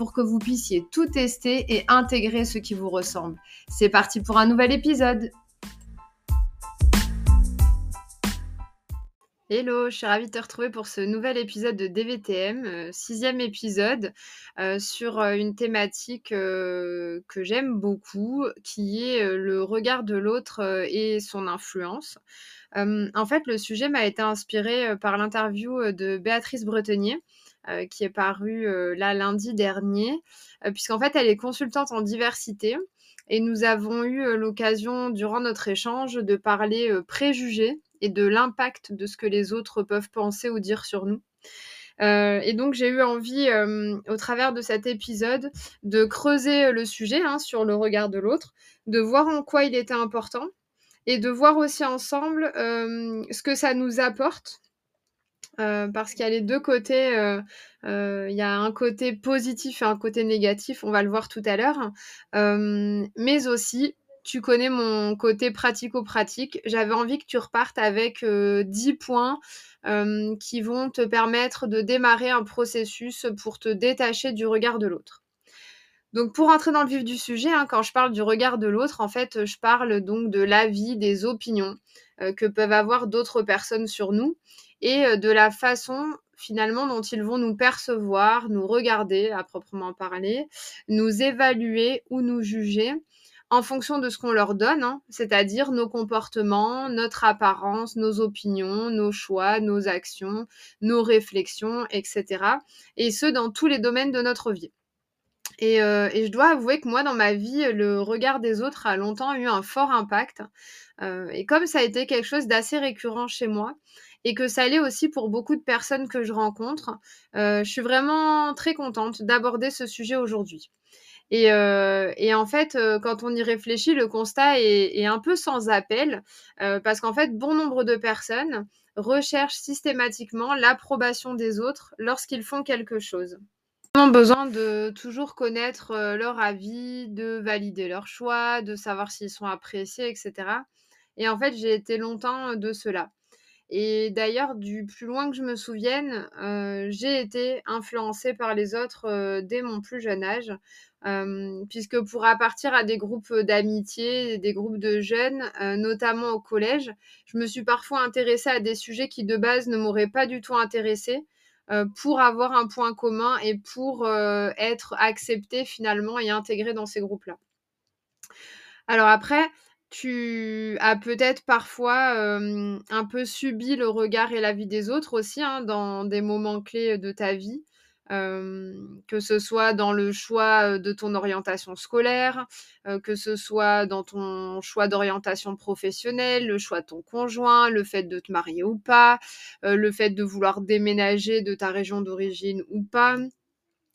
pour que vous puissiez tout tester et intégrer ce qui vous ressemble. C'est parti pour un nouvel épisode Hello, je suis ravie de te retrouver pour ce nouvel épisode de DVTM, euh, sixième épisode, euh, sur euh, une thématique que j'aime beaucoup, qui est le regard de l'autre et son influence. en fait, le sujet m'a été inspiré par l'interview de Béatrice Bretenier, qui est parue là lundi dernier, puisqu'en fait, elle est consultante en diversité. Et nous avons eu l'occasion, durant notre échange, de parler préjugés et de l'impact de ce que les autres peuvent penser ou dire sur nous. Euh, et donc j'ai eu envie, euh, au travers de cet épisode, de creuser le sujet hein, sur le regard de l'autre, de voir en quoi il était important et de voir aussi ensemble euh, ce que ça nous apporte. Parce qu'il y a les deux côtés, il y a un côté positif et un côté négatif, on va le voir tout à l'heure, mais aussi tu connais mon côté pratico-pratique. J'avais envie que tu repartes avec 10 euh, points euh, qui vont te permettre de démarrer un processus pour te détacher du regard de l'autre. Donc pour entrer dans le vif du sujet, hein, quand je parle du regard de l'autre, en fait, je parle donc de l'avis, des opinions euh, que peuvent avoir d'autres personnes sur nous et de la façon finalement dont ils vont nous percevoir, nous regarder à proprement parler, nous évaluer ou nous juger en fonction de ce qu'on leur donne, hein, c'est-à-dire nos comportements, notre apparence, nos opinions, nos choix, nos actions, nos réflexions, etc. Et ce, dans tous les domaines de notre vie. Et, euh, je dois avouer que moi, dans ma vie, le regard des autres a longtemps eu un fort impact. Euh, et comme ça a été quelque chose d'assez récurrent chez moi, et que ça l'est aussi pour beaucoup de personnes que je rencontre, euh, je suis vraiment très contente d'aborder ce sujet aujourd'hui. Euh, et, en fait, euh, quand on y réfléchit, le constat est, un peu sans appel, euh, parce qu'en fait, bon nombre de personnes recherchent systématiquement l'approbation des autres lorsqu'ils font quelque chose. Ils ont besoin de toujours connaître leur avis, de valider leur choix, de savoir s'ils sont appréciés, etc. Et en fait, j'ai été longtemps de cela. Et d'ailleurs, du plus loin que je me souvienne, j'ai été influencée par les autres dès mon plus jeune âge puisque pour appartir à des groupes d'amitié, des groupes de jeunes, notamment au collège, je me suis parfois intéressée à des sujets qui de base ne m'auraient pas du tout intéressée pour avoir un point commun et pour être acceptée finalement et intégrée dans ces groupes-là. Alors après, tu as peut-être parfois un peu subi le regard et la vie des autres aussi hein, dans des moments clés de ta vie que ce soit dans le choix de ton orientation scolaire, que ce soit dans ton choix d'orientation professionnelle, le choix de ton conjoint, le fait de te marier ou pas, le fait de vouloir déménager de ta région d'origine ou pas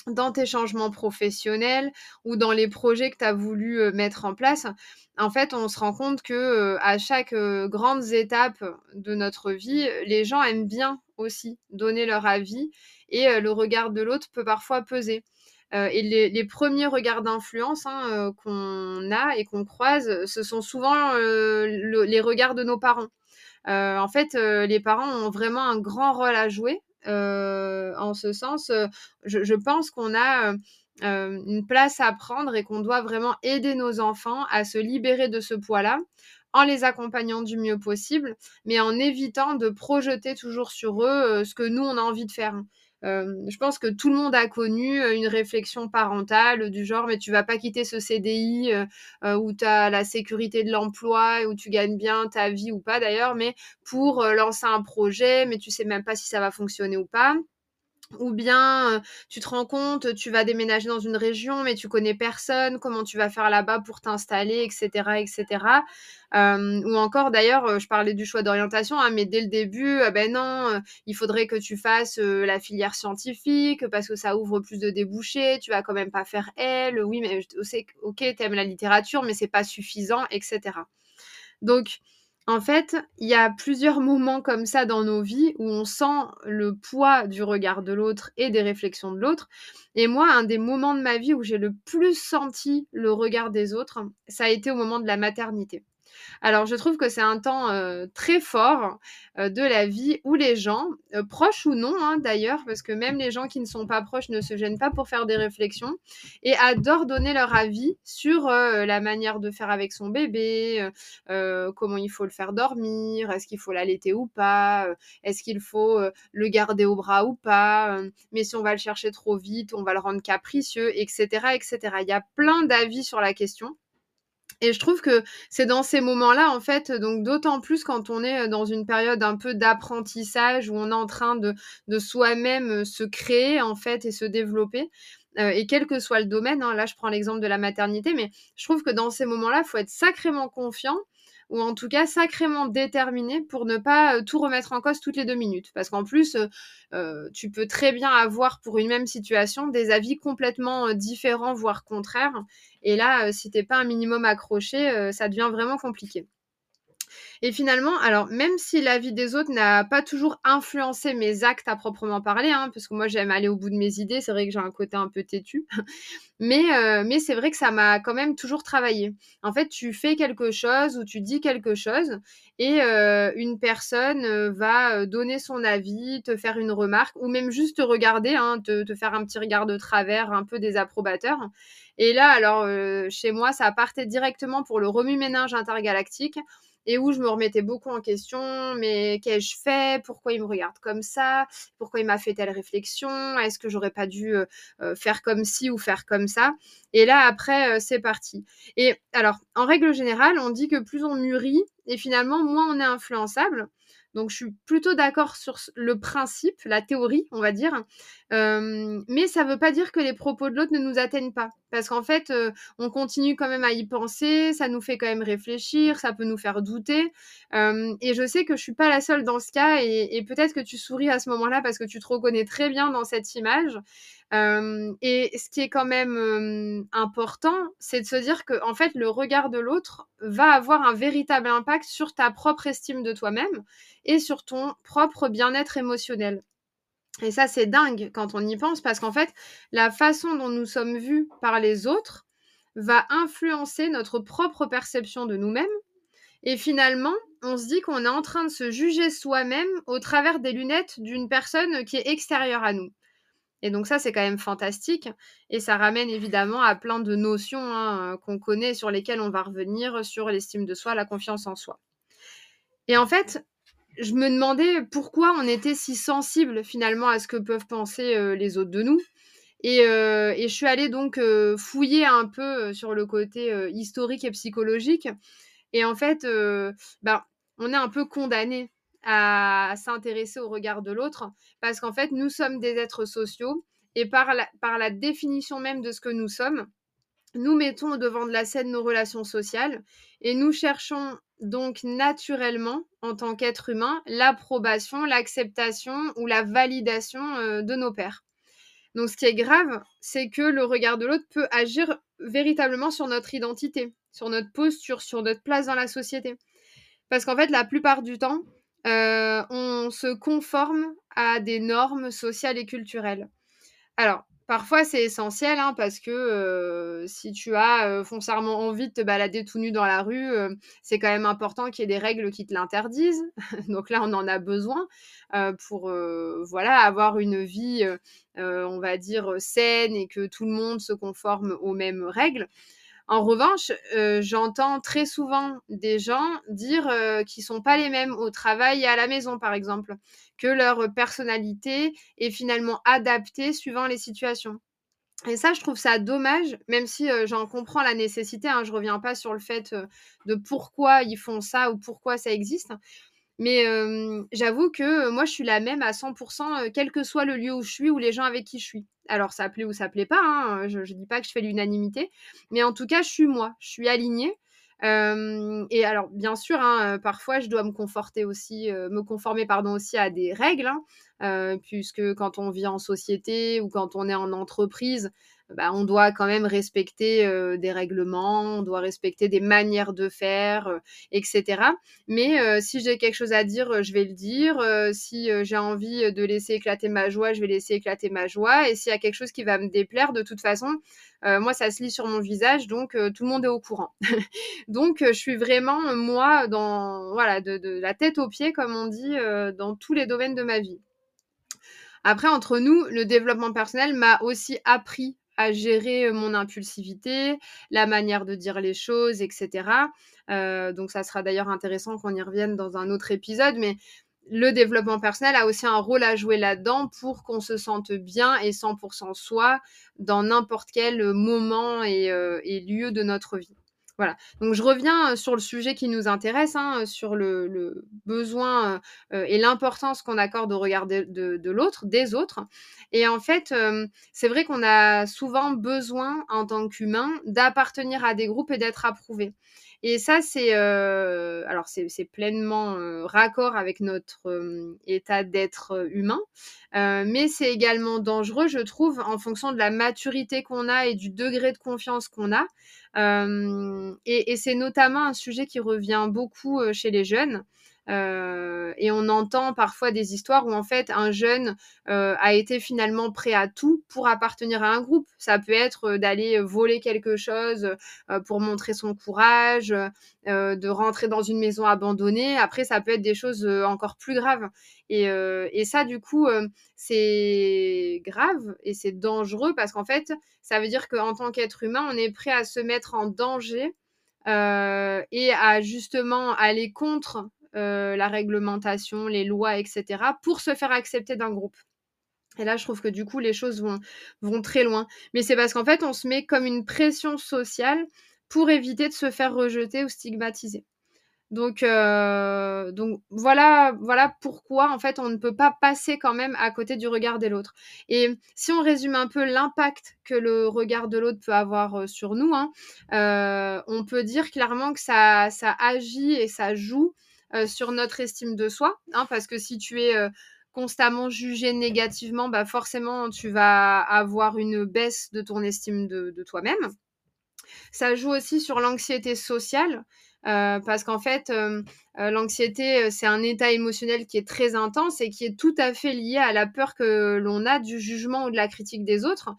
dans tes changements professionnels ou dans les projets que tu as voulu mettre en place, en fait, on se rend compte que à chaque grande étape de notre vie, les gens aiment bien aussi donner leur avis et le regard de l'autre peut parfois peser. et les, premiers regards d'influence hein, qu'on a et qu'on croise, ce sont souvent les regards de nos parents. en fait, les parents ont vraiment un grand rôle à jouer. En ce sens, je, pense qu'on a une place à prendre et qu'on doit vraiment aider nos enfants à se libérer de ce poids-là en les accompagnant du mieux possible, mais en évitant de projeter toujours sur eux ce que nous, on a envie de faire. Euh, je pense que tout le monde a connu euh, une réflexion parentale du genre mais tu vas pas quitter ce CDI euh, où tu as la sécurité de l'emploi où tu gagnes bien ta vie ou pas d'ailleurs mais pour lancer un projet mais tu sais même pas si ça va fonctionner ou pas ou bien tu te rends compte, tu vas déménager dans une région, mais tu connais personne, comment tu vas faire là-bas pour t'installer, etc., etc. ou encore, d'ailleurs, je parlais du choix d'orientation, hein, mais dès le début, ben il faudrait que tu fasses la filière scientifique parce que ça ouvre plus de débouchés. Tu vas quand même pas faire L. Oui, mais je sais, ok, t'aimes la littérature, mais c'est pas suffisant, etc. Donc, en fait, il y a plusieurs moments comme ça dans nos vies où on sent le poids du regard de l'autre et des réflexions de l'autre. Et moi, un des moments de ma vie où j'ai le plus senti le regard des autres, ça a été au moment de la maternité. Alors, je trouve que c'est un temps très fort de la vie où les gens, proches ou non hein, d'ailleurs, parce que même les gens qui ne sont pas proches ne se gênent pas pour faire des réflexions et adorent donner leur avis sur la manière de faire avec son bébé, comment il faut le faire dormir, est-ce qu'il faut l'allaiter ou pas, est-ce qu'il faut le garder au bras ou pas, mais si on va le chercher trop vite, on va le rendre capricieux, etc. etc. Il y a plein d'avis sur la question. Et je trouve que c'est dans ces moments-là, en fait, donc d'autant plus quand on est dans une période un peu d'apprentissage où on est en train de, soi-même se créer, en fait, et se développer. et quel que soit le domaine, hein, là je prends l'exemple de la maternité, mais je trouve que dans ces moments-là, il faut être sacrément confiant ou en tout cas sacrément déterminé pour ne pas tout remettre en cause toutes les deux minutes. Parce qu'en plus, tu peux très bien avoir pour une même situation des avis complètement différents, voire contraires. Et là, si t'es pas un minimum accroché, ça devient vraiment compliqué. Et finalement, alors même si la vie des autres n'a pas toujours influencé mes actes à proprement parler, hein, parce que moi j'aime aller au bout de mes idées, c'est vrai que j'ai un côté un peu têtu, mais, euh, mais c'est vrai que ça m'a quand même toujours travaillé. En fait, tu fais quelque chose ou tu dis quelque chose et euh, une personne euh, va donner son avis, te faire une remarque ou même juste te regarder, hein, te, te, faire un petit regard de travers, un peu désapprobateur. Et là, alors chez moi, ça partait directement pour le remue-ménage intergalactique et où je me remettais beaucoup en question, mais qu'ai-je fait? Pourquoi il me regarde comme ça? Pourquoi il m'a fait telle réflexion? Est-ce que j'aurais pas dû euh, euh, faire comme ci ou faire comme ça? Et là, après, euh, c'est parti. Et alors, en règle générale, on dit que plus on mûrit, et finalement, moins on est influençable. Donc, je suis plutôt d'accord sur le principe, la théorie, on va dire. mais ça ne veut pas dire que les propos de l'autre ne nous atteignent pas. Parce qu'en fait, on continue quand même à y penser, ça nous fait quand même réfléchir, ça peut nous faire douter. et je sais que je suis pas la seule dans ce cas, et peut-être que tu souris à ce moment-là parce que tu te reconnais très bien dans cette image. Et ce qui est quand même important, c'est de se dire que en fait, le regard de l'autre va avoir un véritable impact sur ta propre estime de toi-même et sur ton propre bien-être émotionnel. Et ça, c'est dingue quand on y pense, parce qu'en fait, la façon dont nous sommes vus par les autres va influencer notre propre perception de nous-mêmes. Et finalement, on se dit qu'on est en train de se juger soi-même au travers des lunettes d'une personne qui est extérieure à nous. Et donc ça, c'est quand même fantastique. Et ça ramène évidemment à plein de notions hein, qu'on connaît, sur lesquelles on va revenir, sur l'estime de soi, la confiance en soi. Et en fait, je me demandais pourquoi on était si sensible finalement à ce que peuvent penser euh, les autres de nous. Et, euh, je suis allée donc euh, fouiller un peu sur le côté historique et psychologique. Et en fait, ben, on est un peu condamné à, s'intéresser au regard de l'autre parce qu'en fait, nous sommes des êtres sociaux et par la, définition même de ce que nous sommes, nous mettons au devant de la scène nos relations sociales et nous cherchons donc naturellement, en tant qu'être humain, l'approbation, l'acceptation ou la validation euh, de nos pères. Donc ce qui est grave, c'est que le regard de l'autre peut agir véritablement sur notre identité, sur notre posture, sur notre place dans la société. Parce qu'en fait, la plupart du temps, euh, on se conforme à des normes sociales et culturelles. Alors, Parfois, c'est essentiel hein, parce que si tu as foncièrement envie de te balader tout nu dans la rue, c'est quand même important qu'il y ait des règles qui te l'interdisent. Donc là, on en a besoin pour voilà, avoir une vie, on va dire, saine et que tout le monde se conforme aux mêmes règles. En revanche, j'entends très souvent des gens dire qu'ils ne sont pas les mêmes au travail et à la maison, par exemple que leur personnalité est finalement adaptée suivant les situations. Et ça, je trouve ça dommage, même si j'en comprends la nécessité. Hein, je ne reviens pas sur le fait de pourquoi ils font ça ou pourquoi ça existe. Mais j'avoue que moi, je suis la même à 100%, quel que soit le lieu où je suis ou les gens avec qui je suis. Alors, ça plaît ou ça plaît pas, hein, je ne dis pas que je fais l'unanimité, mais en tout cas, je suis moi, je suis alignée et alors, bien sûr, hein, parfois, je dois me conforter aussi, me conformer pardon, aussi à des règles, hein, puisque quand on vit en société ou quand on est en entreprise, bah, on doit quand même respecter des règlements, on doit respecter des manières de faire, etc. Mais si j'ai quelque chose à dire, je vais le dire. si j'ai envie de laisser éclater ma joie, je vais laisser éclater ma joie. Et s'il y a quelque chose qui va me déplaire, de toute façon, moi, ça se lit sur mon visage, donc tout le monde est au courant. donc, je suis vraiment, moi, dans, voilà, de, de, la tête aux pieds, comme on dit, dans tous les domaines de ma vie. Après, entre nous, le développement personnel m'a aussi appris à gérer mon impulsivité, la manière de dire les choses, etc. donc ça sera d'ailleurs intéressant qu'on y revienne dans un autre épisode, mais le développement personnel a aussi un rôle à jouer là-dedans pour qu'on se sente bien et 100% soi dans n'importe quel moment et, et lieu de notre vie. Voilà. Donc je reviens sur le sujet qui nous intéresse, hein, sur le, besoin et l'importance qu'on accorde au regard de, l'autre, des autres. Et en fait, c'est vrai qu'on a souvent besoin, en tant qu'humain, d'appartenir à des groupes et d'être approuvé. Et ça, c'est alors c'est pleinement raccord avec notre état d'être humain, mais c'est également dangereux, je trouve, en fonction de la maturité qu'on a et du degré de confiance qu'on a. et c'est notamment un sujet qui revient beaucoup chez les jeunes. Euh, et on entend parfois des histoires où en fait un jeune euh, a été finalement prêt à tout pour appartenir à un groupe. Ça peut être euh, d'aller voler quelque chose pour montrer son courage, de rentrer dans une maison abandonnée. Après, ça peut être des choses encore plus graves. Et, ça, du coup, c'est grave et c'est dangereux parce qu'en fait, ça veut dire qu'en tant qu'être humain, on est prêt à se mettre en danger. Et à justement aller contre euh, la réglementation, les lois, etc., pour se faire accepter d'un groupe. Et là, je trouve que du coup, les choses vont, vont très loin. Mais c'est parce qu'en fait, on se met comme une pression sociale pour éviter de se faire rejeter ou stigmatiser. Donc, euh, donc voilà, voilà pourquoi en fait on ne peut pas passer quand même à côté du regard de l'autre. Et si on résume un peu l'impact que le regard de l'autre peut avoir euh, sur nous, hein, on peut dire clairement que ça, ça agit et ça joue sur notre estime de soi, hein, parce que si tu es euh, constamment jugé négativement, bah forcément tu vas avoir une baisse de ton estime de, toi-même. Ça joue aussi sur l'anxiété sociale, euh, parce qu'en fait, l'anxiété, c'est un état émotionnel qui est très intense et qui est tout à fait lié à la peur que l'on a du jugement ou de la critique des autres.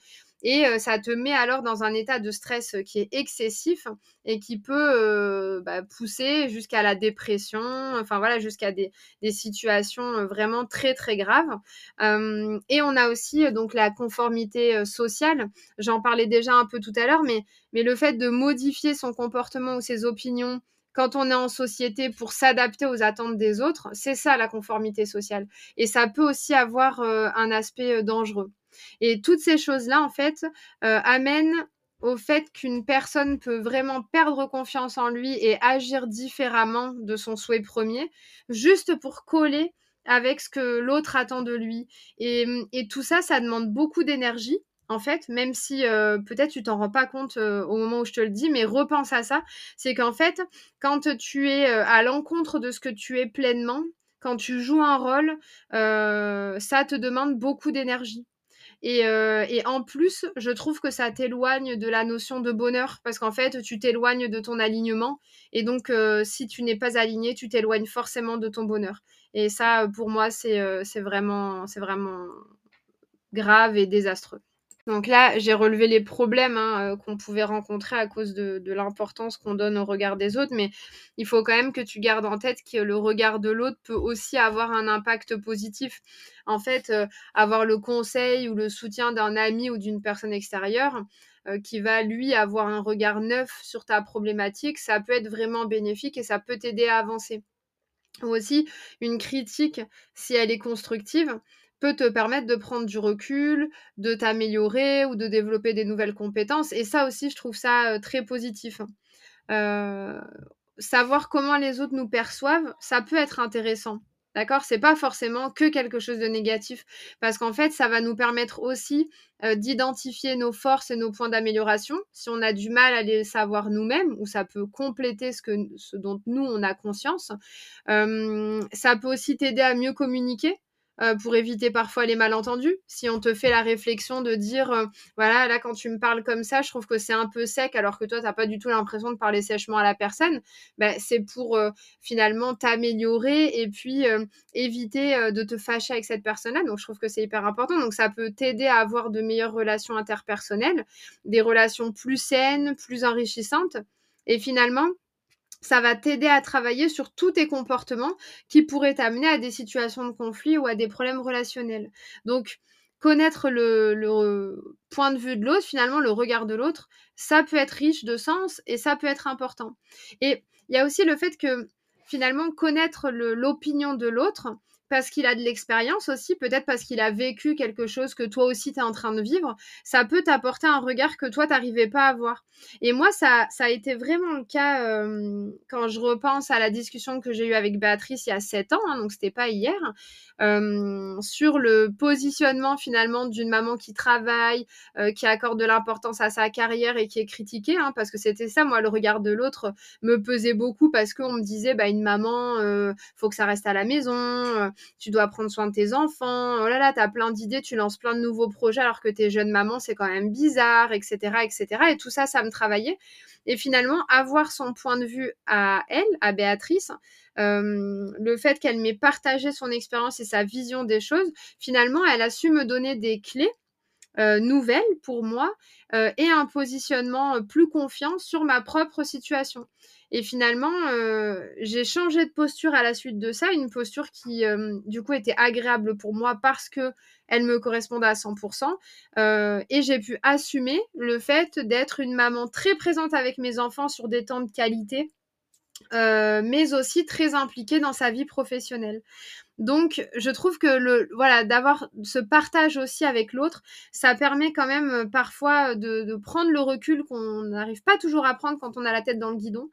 Et ça te met alors dans un état de stress qui est excessif et qui peut bah, pousser jusqu'à la dépression, enfin voilà, jusqu'à des, situations vraiment très très graves. et on a aussi donc la conformité sociale. J'en parlais déjà un peu tout à l'heure, mais le fait de modifier son comportement ou ses opinions quand on est en société pour s'adapter aux attentes des autres, c'est ça la conformité sociale. Et ça peut aussi avoir un aspect dangereux. Et toutes ces choses-là, en fait, euh, amènent au fait qu'une personne peut vraiment perdre confiance en lui et agir différemment de son souhait premier, juste pour coller avec ce que l'autre attend de lui. Et, tout ça, ça demande beaucoup d'énergie. En fait, même si peut-être tu t'en rends pas compte au moment où je te le dis, mais repense à ça, c'est qu'en fait, quand tu es à l'encontre de ce que tu es pleinement, quand tu joues un rôle, ça te demande beaucoup d'énergie. Et, en plus, je trouve que ça t'éloigne de la notion de bonheur parce qu'en fait, tu t'éloignes de ton alignement. Et donc, si tu n'es pas aligné, tu t'éloignes forcément de ton bonheur. Et ça, pour moi, c'est vraiment grave et désastreux. Donc là, j'ai relevé les problèmes hein, euh, qu'on pouvait rencontrer à cause de, l'importance qu'on donne au regard des autres, mais il faut quand même que tu gardes en tête que le regard de l'autre peut aussi avoir un impact positif. En fait, euh, avoir le conseil ou le soutien d'un ami ou d'une personne extérieure euh, qui va, lui, avoir un regard neuf sur ta problématique, ça peut être vraiment bénéfique et ça peut t'aider à avancer. Ou aussi, une critique, si elle est constructive, peut te permettre de prendre du recul, de t'améliorer ou de développer des nouvelles compétences. Et ça aussi, je trouve ça très positif. Hein. savoir comment les autres nous perçoivent, ça peut être intéressant. D'accord? C'est pas forcément que quelque chose de négatif. Parce qu'en fait, ça va nous permettre aussi d'identifier nos forces et nos points d'amélioration. Si on a du mal à les savoir nous-mêmes, ou ça peut compléter ce, que, ce dont nous, on a conscience. ça peut aussi t'aider à mieux communiquer euh, pour éviter parfois les malentendus. Si on te fait la réflexion de dire, euh, voilà, là, quand tu me parles comme ça, je trouve que c'est un peu sec, alors que toi, tu n'as pas du tout l'impression de parler sèchement à la personne, ben, c'est pour euh, finalement t'améliorer et puis éviter de te fâcher avec cette personne-là. Donc, je trouve que c'est hyper important. Donc, ça peut t'aider à avoir de meilleures relations interpersonnelles, des relations plus saines, plus enrichissantes. Et finalement, ça va t'aider à travailler sur tous tes comportements qui pourraient t'amener à des situations de conflit ou à des problèmes relationnels. Donc, connaître le, point de vue de l'autre, finalement, le regard de l'autre, ça peut être riche de sens et ça peut être important. Et il y a aussi le fait que, finalement, connaître l'opinion de l'autre, parce qu'il a de l'expérience aussi, peut-être parce qu'il a vécu quelque chose que toi aussi tu es en train de vivre, ça peut t'apporter un regard que toi t'arrivais pas à voir. Et moi, ça, a été vraiment le cas euh, quand je repense à la discussion que j'ai eue avec Béatrice il y a 7 ans, hein, donc c'était pas hier, euh, sur le positionnement finalement d'une maman qui travaille, euh, qui accorde de l'importance à sa carrière et qui est critiquée, hein, parce que c'était ça, moi, le regard de l'autre me pesait beaucoup parce qu'on me disait, bah, une maman, faut que ça reste à la maison tu dois prendre soin de tes enfants, oh là là, tu as plein d'idées, tu lances plein de nouveaux projets alors que t'es jeune maman, c'est quand même bizarre, etc., etc. Et tout ça, ça me travaillait. Et finalement, avoir son point de vue à elle, à Béatrice, euh, le fait qu'elle m'ait partagé son expérience et sa vision des choses, finalement, elle a su me donner des clés euh, nouvelles pour moi euh, et un positionnement plus confiant sur ma propre situation. Et finalement, euh, j'ai changé de posture à la suite de ça, une posture qui, euh, du coup, était agréable pour moi parce que elle me correspondait à 100%. Euh, et j'ai pu assumer le fait d'être une maman très présente avec mes enfants sur des temps de qualité, mais aussi très impliquée dans sa vie professionnelle. Donc, je trouve que le voilà d'avoir ce partage aussi avec l'autre, ça permet quand même parfois de, de prendre le recul qu'on n'arrive pas toujours à prendre quand on a la tête dans le guidon.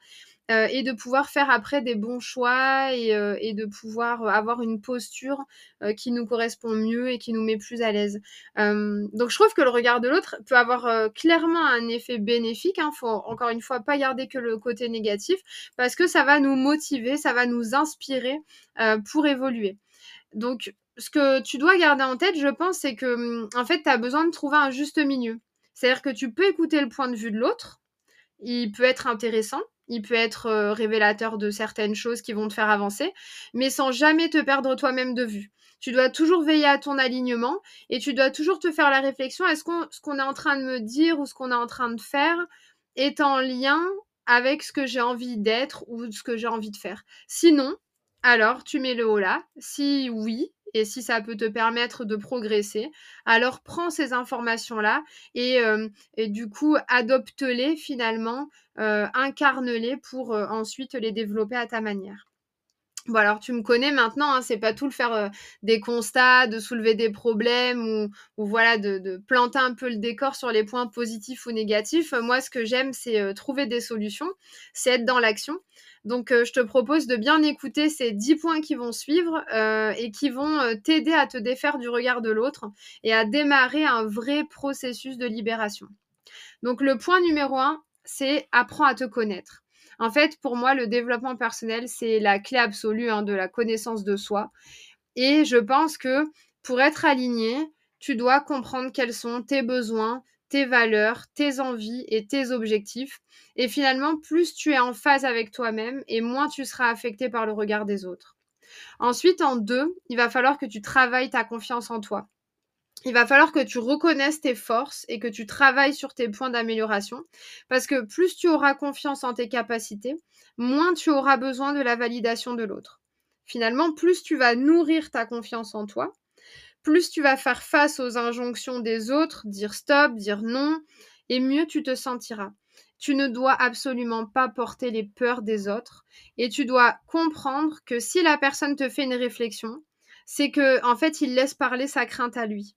Euh, et de pouvoir faire après des bons choix et, euh, de pouvoir avoir une posture euh, qui nous correspond mieux et qui nous met plus à l'aise. donc je trouve que le regard de l'autre peut avoir clairement un effet bénéfique. Hein. faut encore une fois pas garder que le côté négatif parce que ça va nous motiver, ça va nous inspirer pour évoluer. Donc ce que tu dois garder en tête, je pense, c'est que hum, en fait, tu as besoin de trouver un juste milieu. C'est-à-dire que tu peux écouter le point de vue de l'autre, il peut être intéressant, il peut être révélateur de certaines choses qui vont te faire avancer, mais sans jamais te perdre toi-même de vue. Tu dois toujours veiller à ton alignement et tu dois toujours te faire la réflexion est-ce qu'on ce qu'on est en train de me dire ou ce qu'on est en train de faire est en lien avec ce que j'ai envie d'être ou ce que j'ai envie de faire? Sinon, alors tu mets le haut là. Si oui, et si ça peut te permettre de progresser, alors prends ces informations-là et, euh, du coup adopte-les finalement, euh, incarne-les pour euh, ensuite les développer à ta manière. Bon alors tu me connais maintenant, hein, c'est pas tout le faire des constats, de soulever des problèmes ou, voilà de, planter un peu le décor sur les points positifs ou négatifs. Moi ce que j'aime c'est trouver des solutions, c'est être dans l'action. Donc, euh, je te propose de bien écouter ces 10 points qui vont suivre euh, et qui vont euh, t'aider à te défaire du regard de l'autre et à démarrer un vrai processus de libération. Donc, le point numéro 1, c'est apprends à te connaître. En fait, pour moi, le développement personnel, c'est la clé absolue hein, de la connaissance de soi. Et je pense que pour être aligné, tu dois comprendre quels sont tes besoins, tes valeurs, tes envies et tes objectifs. Et finalement, plus tu es en phase avec toi-même et moins tu seras affecté par le regard des autres. Ensuite, en deux, il va falloir que tu travailles ta confiance en toi. Il va falloir que tu reconnaisses tes forces et que tu travailles sur tes points d'amélioration. Parce que plus tu auras confiance en tes capacités, moins tu auras besoin de la validation de l'autre. Finalement, plus tu vas nourrir ta confiance en toi, plus tu vas faire face aux injonctions des autres, dire stop, dire non, et mieux tu te sentiras. Tu ne dois absolument pas porter les peurs des autres et tu dois comprendre que si la personne te fait une réflexion, c'est que en fait, il laisse parler sa crainte à lui.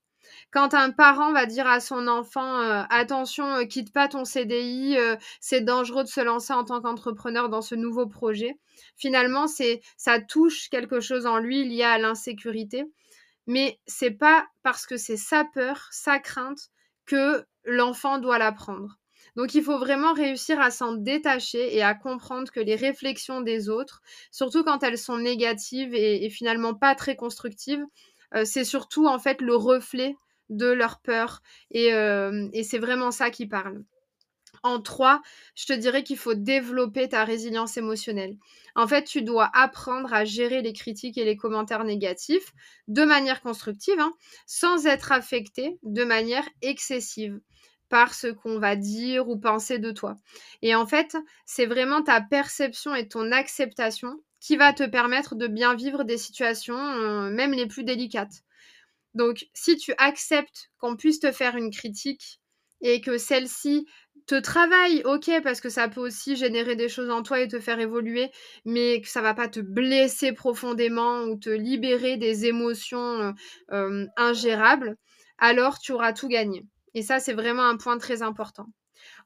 Quand un parent va dire à son enfant euh, attention, euh, quitte pas ton CDI, euh, c'est dangereux de se lancer en tant qu'entrepreneur dans ce nouveau projet. Finalement, ça touche quelque chose en lui lié à l'insécurité mais c'est pas parce que c'est sa peur, sa crainte que l'enfant doit l'apprendre. Donc il faut vraiment réussir à s'en détacher et à comprendre que les réflexions des autres, surtout quand elles sont négatives et, finalement pas très constructives, c'est surtout en fait le reflet de leur peur et, et c'est vraiment ça qui parle. En trois, je te dirais qu'il faut développer ta résilience émotionnelle. En fait, tu dois apprendre à gérer les critiques et les commentaires négatifs de manière constructive, hein, sans être affecté de manière excessive par ce qu'on va dire ou penser de toi. Et en fait, c'est vraiment ta perception et ton acceptation qui va te permettre de bien vivre des situations, euh, même les plus délicates. Donc, si tu acceptes qu'on puisse te faire une critique et que celle-ci te travaille, ok, parce que ça peut aussi générer des choses en toi et te faire évoluer, mais que ça va pas te blesser profondément ou te libérer des émotions euh, euh, ingérables, alors tu auras tout gagné. Et ça, c'est vraiment un point très important.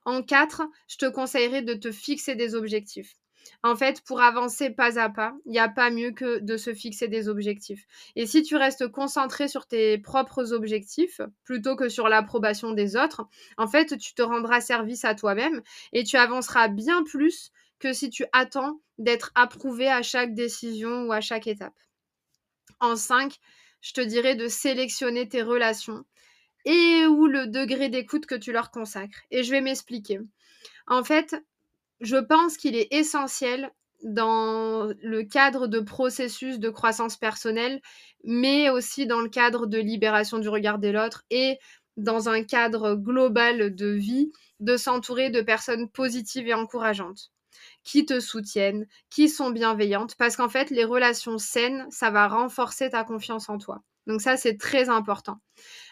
En quatre, je te conseillerais de te fixer des objectifs. En fait, pour avancer pas à pas, il n'y a pas mieux que de se fixer des objectifs. Et si tu restes concentré sur tes propres objectifs plutôt que sur l'approbation des autres, en fait, tu te rendras service à toi-même et tu avanceras bien plus que si tu attends d'être approuvé à chaque décision ou à chaque étape. En 5, je te dirais de sélectionner tes relations et ou le degré d'écoute que tu leur consacres. Et je vais m'expliquer. En fait, je pense qu'il est essentiel dans le cadre de processus de croissance personnelle, mais aussi dans le cadre de libération du regard de l'autre et dans un cadre global de vie, de s'entourer de personnes positives et encourageantes qui te soutiennent, qui sont bienveillantes, parce qu'en fait, les relations saines, ça va renforcer ta confiance en toi. Donc ça, c'est très important.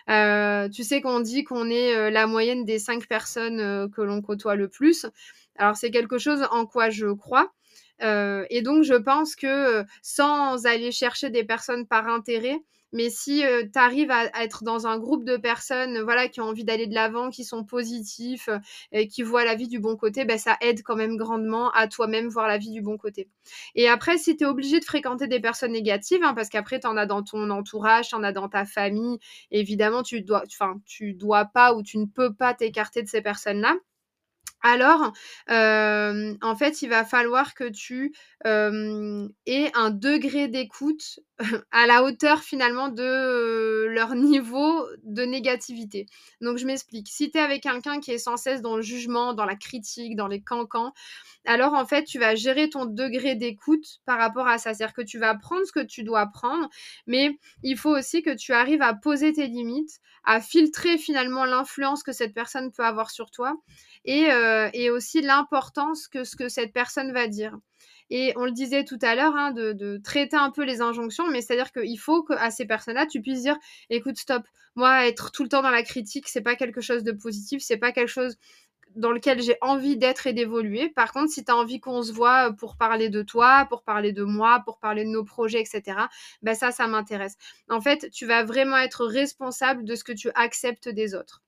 Euh, tu sais qu'on dit qu'on est euh, la moyenne des cinq personnes euh, que l'on côtoie le plus. Alors c'est quelque chose en quoi je crois. Euh, et donc je pense que sans aller chercher des personnes par intérêt, mais si euh, tu arrives à, être dans un groupe de personnes voilà, qui ont envie d'aller de l'avant, qui sont positifs, qui voient la vie du bon côté, ben, ça aide quand même grandement à toi-même voir la vie du bon côté. Et après, si tu es obligé de fréquenter des personnes négatives, hein, parce qu'après, tu en as dans ton entourage, tu en as dans ta famille, évidemment, tu dois, tu dois pas ou tu ne peux pas t'écarter de ces personnes-là alors, en fait, il va falloir que tu aies un degré d'écoute à la hauteur finalement de leur niveau de négativité. Donc, je m'explique. Si tu es avec quelqu'un qui est sans cesse dans le jugement, dans la critique, dans les cancans, alors en fait, tu vas gérer ton degré d'écoute par rapport à ça. C'est-à-dire que tu vas prendre ce que tu dois prendre, mais il faut aussi que tu arrives à poser tes limites, à filtrer finalement l'influence que cette personne peut avoir sur toi euh, et, aussi l'importance que ce que cette personne va dire. Et on le disait tout à l'heure, hein, de, traiter un peu les injonctions, mais c'est-à-dire qu'il faut qu'à ces personnes-là, tu puisses dire, écoute, stop, moi, être tout le temps dans la critique, c'est pas quelque chose de positif, c'est pas quelque chose dans lequel j'ai envie d'être et d'évoluer. Par contre, si tu as envie qu'on se voit pour parler de toi, pour parler de moi, pour parler de nos projets, etc., ben ça, ça m'intéresse. En fait, tu vas vraiment être responsable de ce que tu acceptes des autres.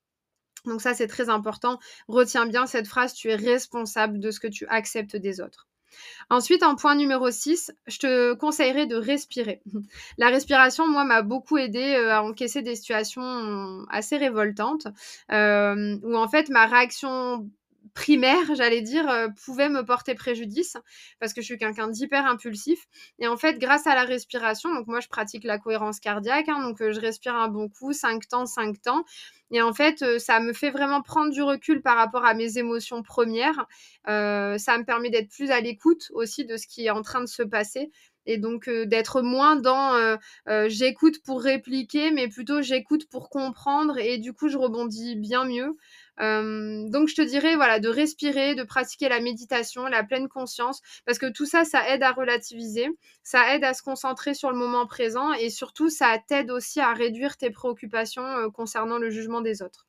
Donc ça, c'est très important. Retiens bien cette phrase, tu es responsable de ce que tu acceptes des autres. Ensuite, en point numéro 6, je te conseillerais de respirer. La respiration, moi, m'a beaucoup aidé euh, à encaisser des situations assez révoltantes, euh, où en fait, ma réaction primaire, j'allais dire, euh, pouvait me porter préjudice parce que je suis quelqu'un d'hyper impulsif. Et en fait, grâce à la respiration, donc moi je pratique la cohérence cardiaque, hein, donc euh, je respire un bon coup, 5 temps, 5 temps. Et en fait, euh, ça me fait vraiment prendre du recul par rapport à mes émotions premières. ça me permet d'être plus à l'écoute aussi de ce qui est en train de se passer et donc d'être moins dans j'écoute pour répliquer, mais plutôt j'écoute pour comprendre et du coup je rebondis bien mieux. Donc je te dirais voilà de respirer, de pratiquer la méditation, la pleine conscience, parce que tout ça, ça aide à relativiser, ça aide à se concentrer sur le moment présent et surtout ça t'aide aussi à réduire tes préoccupations concernant le jugement des autres.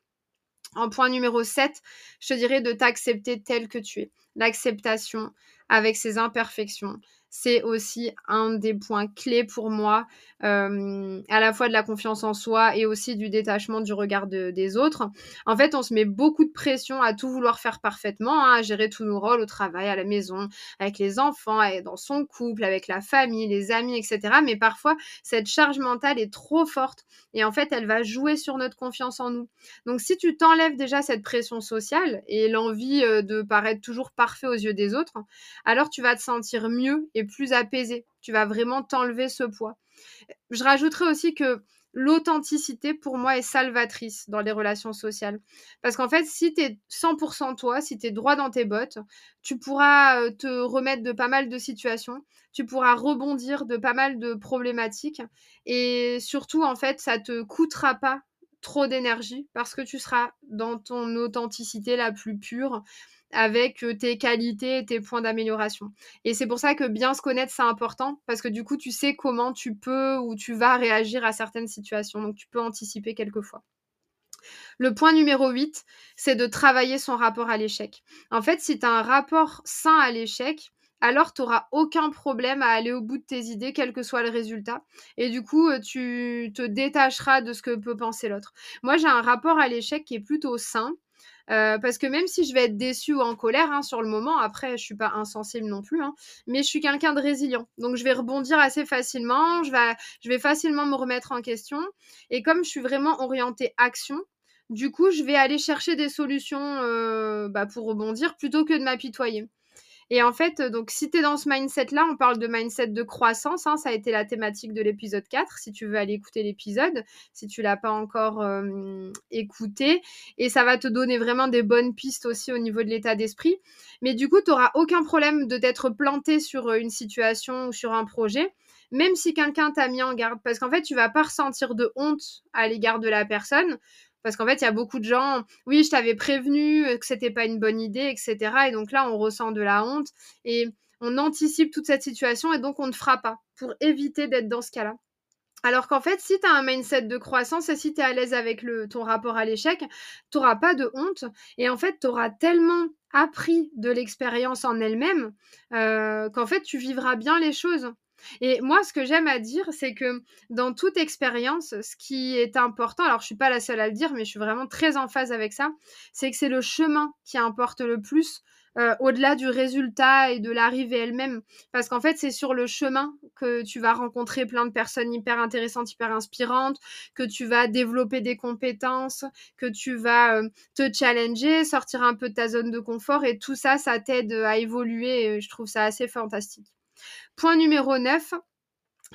En point numéro 7, je te dirais de t'accepter tel que tu es. L'acceptation avec ses imperfections, c'est aussi un des points clés pour moi, euh, à la fois de la confiance en soi et aussi du détachement du regard des autres. En fait, on se met beaucoup de pression à tout vouloir faire parfaitement, hein, à gérer tous nos rôles au travail, à la maison, avec les enfants, dans son couple, avec la famille, les amis, etc. Mais parfois, cette charge mentale est trop forte et en fait, elle va jouer sur notre confiance en nous. Donc, si tu t'enlèves déjà cette pression sociale et l'envie euh, de paraître toujours parfait aux yeux des autres, alors tu vas te sentir mieux plus apaisé. Tu vas vraiment t'enlever ce poids. Je rajouterais aussi que l'authenticité, pour moi, est salvatrice dans les relations sociales. Parce qu'en fait, si tu es 100% toi, si tu es droit dans tes bottes, tu pourras euh, te remettre de pas mal de situations, tu pourras rebondir de pas mal de problématiques. Et surtout, en fait, ça te coûtera pas trop d'énergie parce que tu seras dans ton authenticité la plus pure avec tes qualités et tes points d'amélioration. Et c'est pour ça que bien se connaître, c'est important, parce que du coup, tu sais comment tu peux ou tu vas réagir à certaines situations. Donc, tu peux anticiper quelquefois. Le point numéro 8, c'est de travailler son rapport à l'échec. En fait, si tu as un rapport sain à l'échec, alors tu n'auras aucun problème à aller au bout de tes idées, quel que soit le résultat. Et du coup, tu te détacheras de ce que peut penser l'autre. Moi, j'ai un rapport à l'échec qui est plutôt sain. Euh, parce que même si je vais être déçue ou en colère hein, sur le moment, après je suis pas insensible non plus, hein, mais je suis quelqu'un de résilient. Donc je vais rebondir assez facilement, je vais, facilement me remettre en question. Et comme je suis vraiment orientée action, du coup je vais aller chercher des solutions euh, bah, pour rebondir plutôt que de m'apitoyer. Et en fait, donc, si tu es dans ce mindset-là, on parle de mindset de croissance. Hein, ça a été la thématique de l'épisode 4. Si tu veux aller écouter l'épisode, si tu l'as pas encore euh, écouté. Et ça va te donner vraiment des bonnes pistes aussi au niveau de l'état d'esprit. Mais du coup, tu n'auras aucun problème de t'être planté sur euh, une situation ou sur un projet même si quelqu'un t'a mis en garde. Parce qu'en fait, tu vas pas ressentir de honte à l'égard de la personne. Parce qu'en fait, il y a beaucoup de gens, oui, je t'avais prévenu que c'était pas une bonne idée, etc. Et donc là, on ressent de la honte et on anticipe toute cette situation et donc on ne fera pas pour éviter d'être dans ce cas-là. Alors qu'en fait, si tu as un mindset de croissance et si tu es à l'aise avec ton rapport à l'échec, tu n'auras pas de honte. Et en fait, tu auras tellement appris de l'expérience en elle-même euh, qu'en fait, tu vivras bien les choses. Et moi, ce que j'aime à dire, c'est que dans toute expérience, ce qui est important, alors je suis pas la seule à le dire, mais je suis vraiment très en phase avec ça, c'est que c'est le chemin qui importe le plus. Euh, au-delà du résultat et de l'arrivée elle-même. Parce qu'en fait, c'est sur le chemin que tu vas rencontrer plein de personnes hyper intéressantes, hyper inspirantes, que tu vas développer des compétences, que tu vas euh, te challenger, sortir un peu de ta zone de confort. Et tout ça, ça t'aide à évoluer. Je trouve ça assez fantastique. Point numéro 9.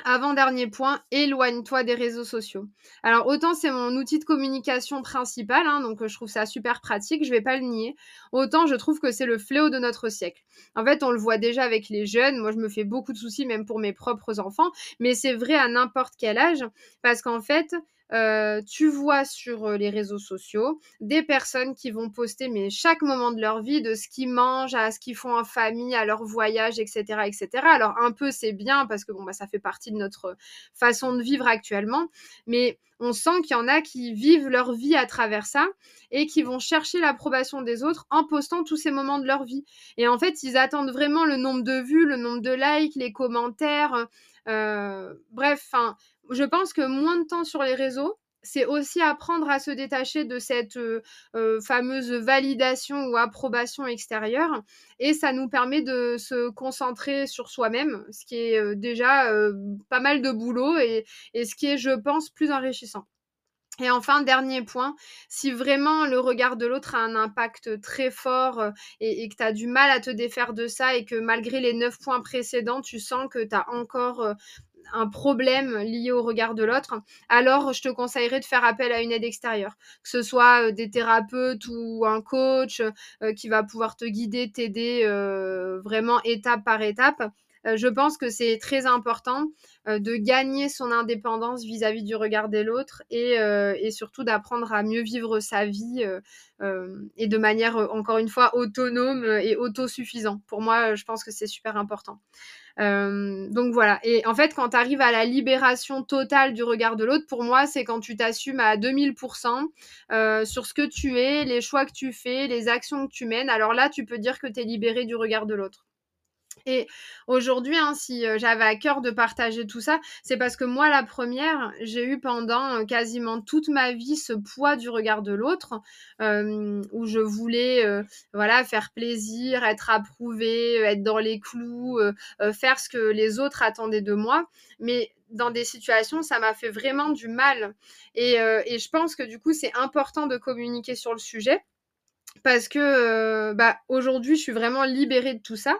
Avant-dernier point, éloigne-toi des réseaux sociaux. Alors autant c'est mon outil de communication principal, hein, donc je trouve ça super pratique, je vais pas le nier. Autant je trouve que c'est le fléau de notre siècle. En fait, on le voit déjà avec les jeunes. Moi, je me fais beaucoup de soucis même pour mes propres enfants, mais c'est vrai à n'importe quel âge, parce qu'en fait, tu vois sur les réseaux sociaux des personnes qui vont poster mais chaque moment de leur vie, de ce qu'ils mangent, à ce qu'ils font en famille, à leur voyage, etc., etc. Alors un peu c'est bien parce que bon bah ça fait partie de notre façon de vivre actuellement, mais on sent qu'il y en a qui vivent leur vie à travers ça et qui vont chercher l'approbation des autres en postant tous ces moments de leur vie. Et en fait, ils attendent vraiment le nombre de vues, le nombre de likes, les commentaires. Euh, bref, je pense que moins de temps sur les réseaux, c'est aussi apprendre à se détacher de cette euh, euh, fameuse validation ou approbation extérieure. Et ça nous permet de se concentrer sur soi-même, ce qui est euh, déjà pas mal de boulot et, ce qui est, je pense, plus enrichissant. Et enfin, dernier point, si vraiment le regard de l'autre a un impact très fort et, et que tu as du mal à te défaire de ça et que malgré les neuf points précédents, tu sens que tu as encore un problème lié au regard de l'autre, alors je te conseillerais de faire appel à une aide extérieure, que ce soit euh, des thérapeutes ou un coach euh, qui va pouvoir te guider, t'aider euh, vraiment étape par étape. je pense que c'est très important de gagner son indépendance vis-à-vis du regard de l'autre et, et, surtout d'apprendre à mieux vivre sa vie et de manière, encore une fois, autonome et autosuffisant. Pour moi, je pense que c'est super important. Euh, donc voilà. Et en fait, quand tu arrives à la libération totale du regard de l'autre, pour moi, c'est quand tu t'assumes à 2000% euh, sur ce que tu es, les choix que tu fais, les actions que tu mènes. Alors là, tu peux dire que tu es libéré du regard de l'autre. Et aujourd'hui, hein, si euh, j'avais à cœur de partager tout ça, c'est parce que moi, la première, j'ai eu pendant euh, quasiment toute ma vie ce poids du regard de l'autre, euh, où je voulais, voilà, faire plaisir, être approuvée, être dans les clous, faire ce que les autres attendaient de moi. Mais dans des situations, ça m'a fait vraiment du mal. Et, je pense que du coup, c'est important de communiquer sur le sujet parce que bah, aujourd'hui, je suis vraiment libérée de tout ça.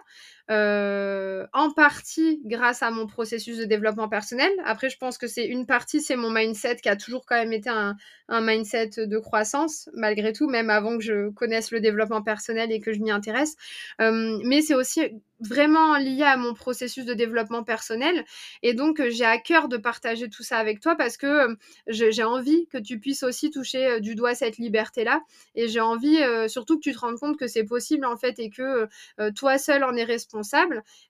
En partie grâce à mon processus de développement personnel. Après, je pense que c'est une partie, c'est mon mindset qui a toujours quand même été un, mindset de croissance, malgré tout, même avant que je connaisse le développement personnel et que je m'y intéresse. mais c'est aussi vraiment lié à mon processus de développement personnel. Et donc, j'ai à cœur de partager tout ça avec toi parce que j'ai envie que tu puisses aussi toucher du doigt cette liberté-là. Et j'ai envie surtout que tu te rendes compte que c'est possible en fait et que toi seul en es responsable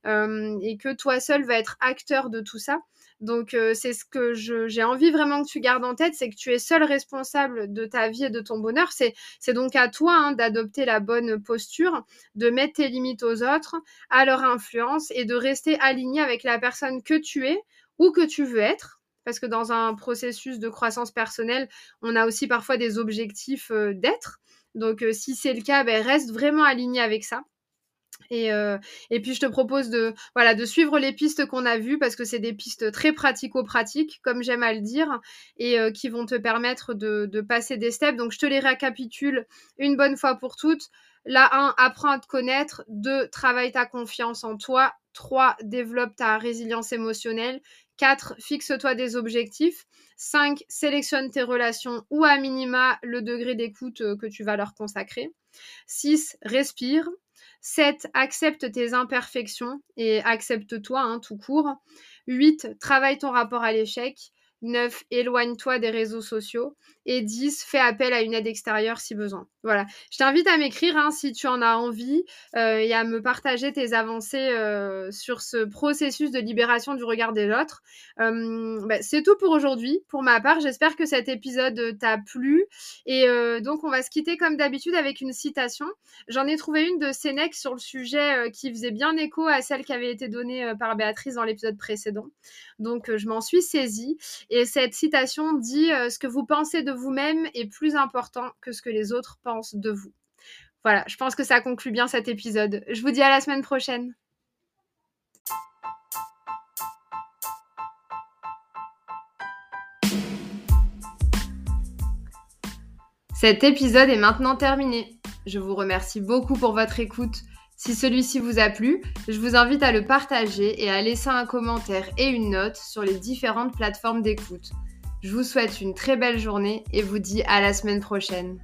et que toi seul va être acteur de tout ça. Donc c'est ce que j'ai envie vraiment que tu gardes en tête, c'est que tu es seul responsable de ta vie et de ton bonheur. C'est donc à toi hein, d'adopter la bonne posture, de mettre tes limites aux autres, à leur influence et de rester aligné avec la personne que tu es ou que tu veux être. Parce que dans un processus de croissance personnelle, on a aussi parfois des objectifs d'être. Donc si c'est le cas, ben, reste vraiment aligné avec ça. Et, euh, et, puis je te propose de, voilà, de suivre les pistes qu'on a vues parce que c'est des pistes très pratico-pratiques, comme j'aime à le dire, et euh, qui vont te permettre de, de, passer des steps. Donc je te les récapitule une bonne fois pour toutes. La 1, apprends à te connaître. 2, travaille ta confiance en toi. 3, développe ta résilience émotionnelle. 4, fixe-toi des objectifs. 5, sélectionne tes relations ou à minima le degré d'écoute euh, que tu vas leur consacrer. 6, respire. 7. Accepte tes imperfections et accepte-toi hein, tout court. 8. Travaille ton rapport à l'échec. 9. Éloigne-toi des réseaux sociaux. Et 10. Fais appel à une aide extérieure si besoin. Voilà. Je t'invite à m'écrire hein, si tu en as envie euh, et à me partager tes avancées euh, sur ce processus de libération du regard des autres. Euh, bah, c'est tout pour aujourd'hui. Pour ma part, j'espère que cet épisode t'a plu. Et donc, on va se quitter comme d'habitude avec une citation. J'en ai trouvé une de Sénèque sur le sujet qui faisait bien écho à celle qui avait été donnée par Béatrice dans l'épisode précédent. Donc, je m'en suis saisie. Et cette citation dit Ce que vous pensez de vous-même est plus important que ce que les autres pensent de vous. Voilà, je pense que ça conclut bien cet épisode. Je vous dis à la semaine prochaine. Cet épisode est maintenant terminé. Je vous remercie beaucoup pour votre écoute. Si celui-ci vous a plu, je vous invite à le partager et à laisser un commentaire et une note sur les différentes plateformes d'écoute. Je vous souhaite une très belle journée et vous dis à la semaine prochaine.